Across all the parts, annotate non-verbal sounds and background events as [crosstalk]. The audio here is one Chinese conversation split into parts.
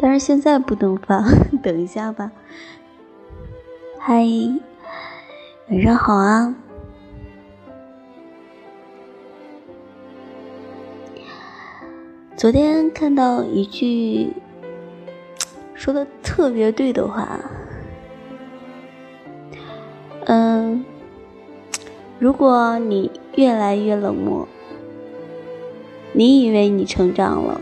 但是现在不能发，[laughs] 等一下吧。嗨，晚上好啊！昨天看到一句说的特别对的话，嗯，如果你越来越冷漠，你以为你成长了。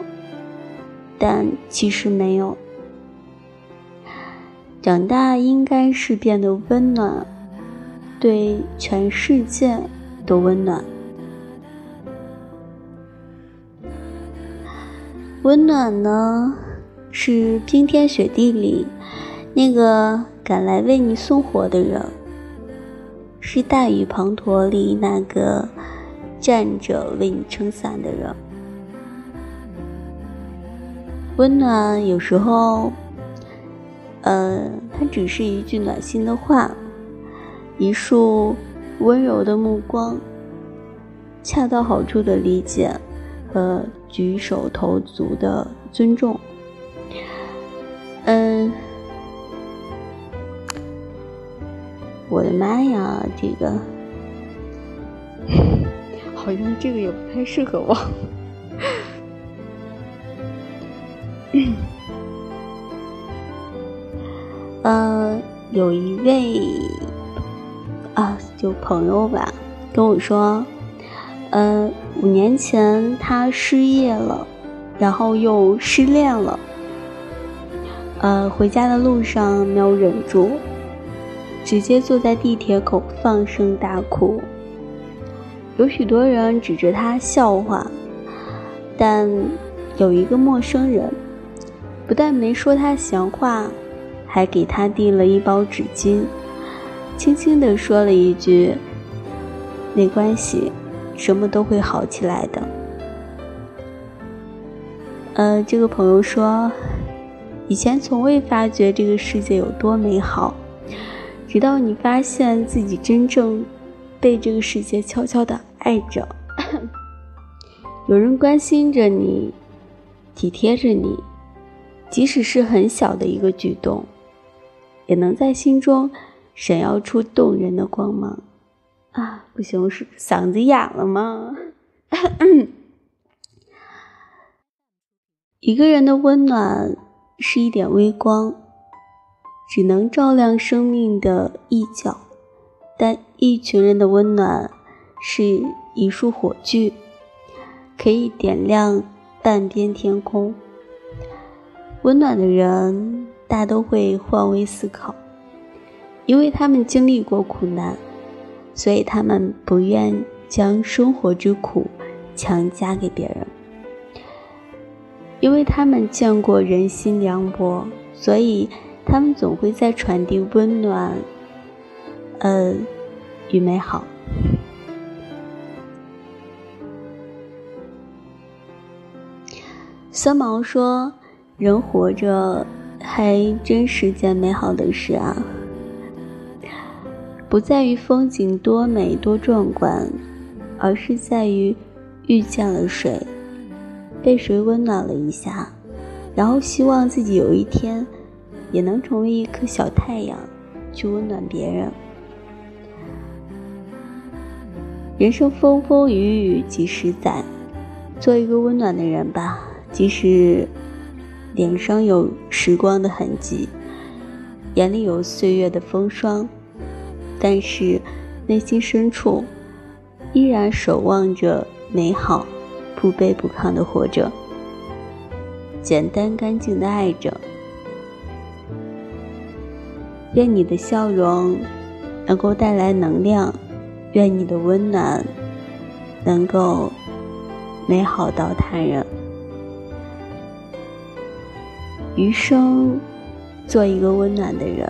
但其实没有，长大应该是变得温暖，对全世界都温暖。温暖呢，是冰天雪地里那个赶来为你送火的人，是大雨滂沱里那个站着为你撑伞的人。温暖有时候，呃，它只是一句暖心的话，一束温柔的目光，恰到好处的理解和举手投足的尊重。嗯，我的妈呀，这个 [laughs] 好像这个也不太适合我。呃，有一位啊，就朋友吧，跟我说，呃，五年前他失业了，然后又失恋了，呃，回家的路上没有忍住，直接坐在地铁口放声大哭。有许多人指着他笑话，但有一个陌生人。不但没说他闲话，还给他递了一包纸巾，轻轻地说了一句：“没关系，什么都会好起来的。”呃，这个朋友说，以前从未发觉这个世界有多美好，直到你发现自己真正被这个世界悄悄的爱着，[coughs] 有人关心着你，体贴着你。即使是很小的一个举动，也能在心中闪耀出动人的光芒。啊，不行，是嗓子哑了吗？[coughs] 一个人的温暖是一点微光，只能照亮生命的一角；但一群人的温暖是一束火炬，可以点亮半边天空。温暖的人大都会换位思考，因为他们经历过苦难，所以他们不愿将生活之苦强加给别人；因为他们见过人心凉薄，所以他们总会在传递温暖，呃，与美好。三毛说。人活着，还真是件美好的事啊！不在于风景多美多壮观，而是在于遇见了谁，被谁温暖了一下，然后希望自己有一天也能成为一颗小太阳，去温暖别人。人生风风雨雨几十载，做一个温暖的人吧，即使。脸上有时光的痕迹，眼里有岁月的风霜，但是内心深处依然守望着美好，不卑不亢的活着，简单干净的爱着。愿你的笑容能够带来能量，愿你的温暖能够美好到他人。余生，做一个温暖的人。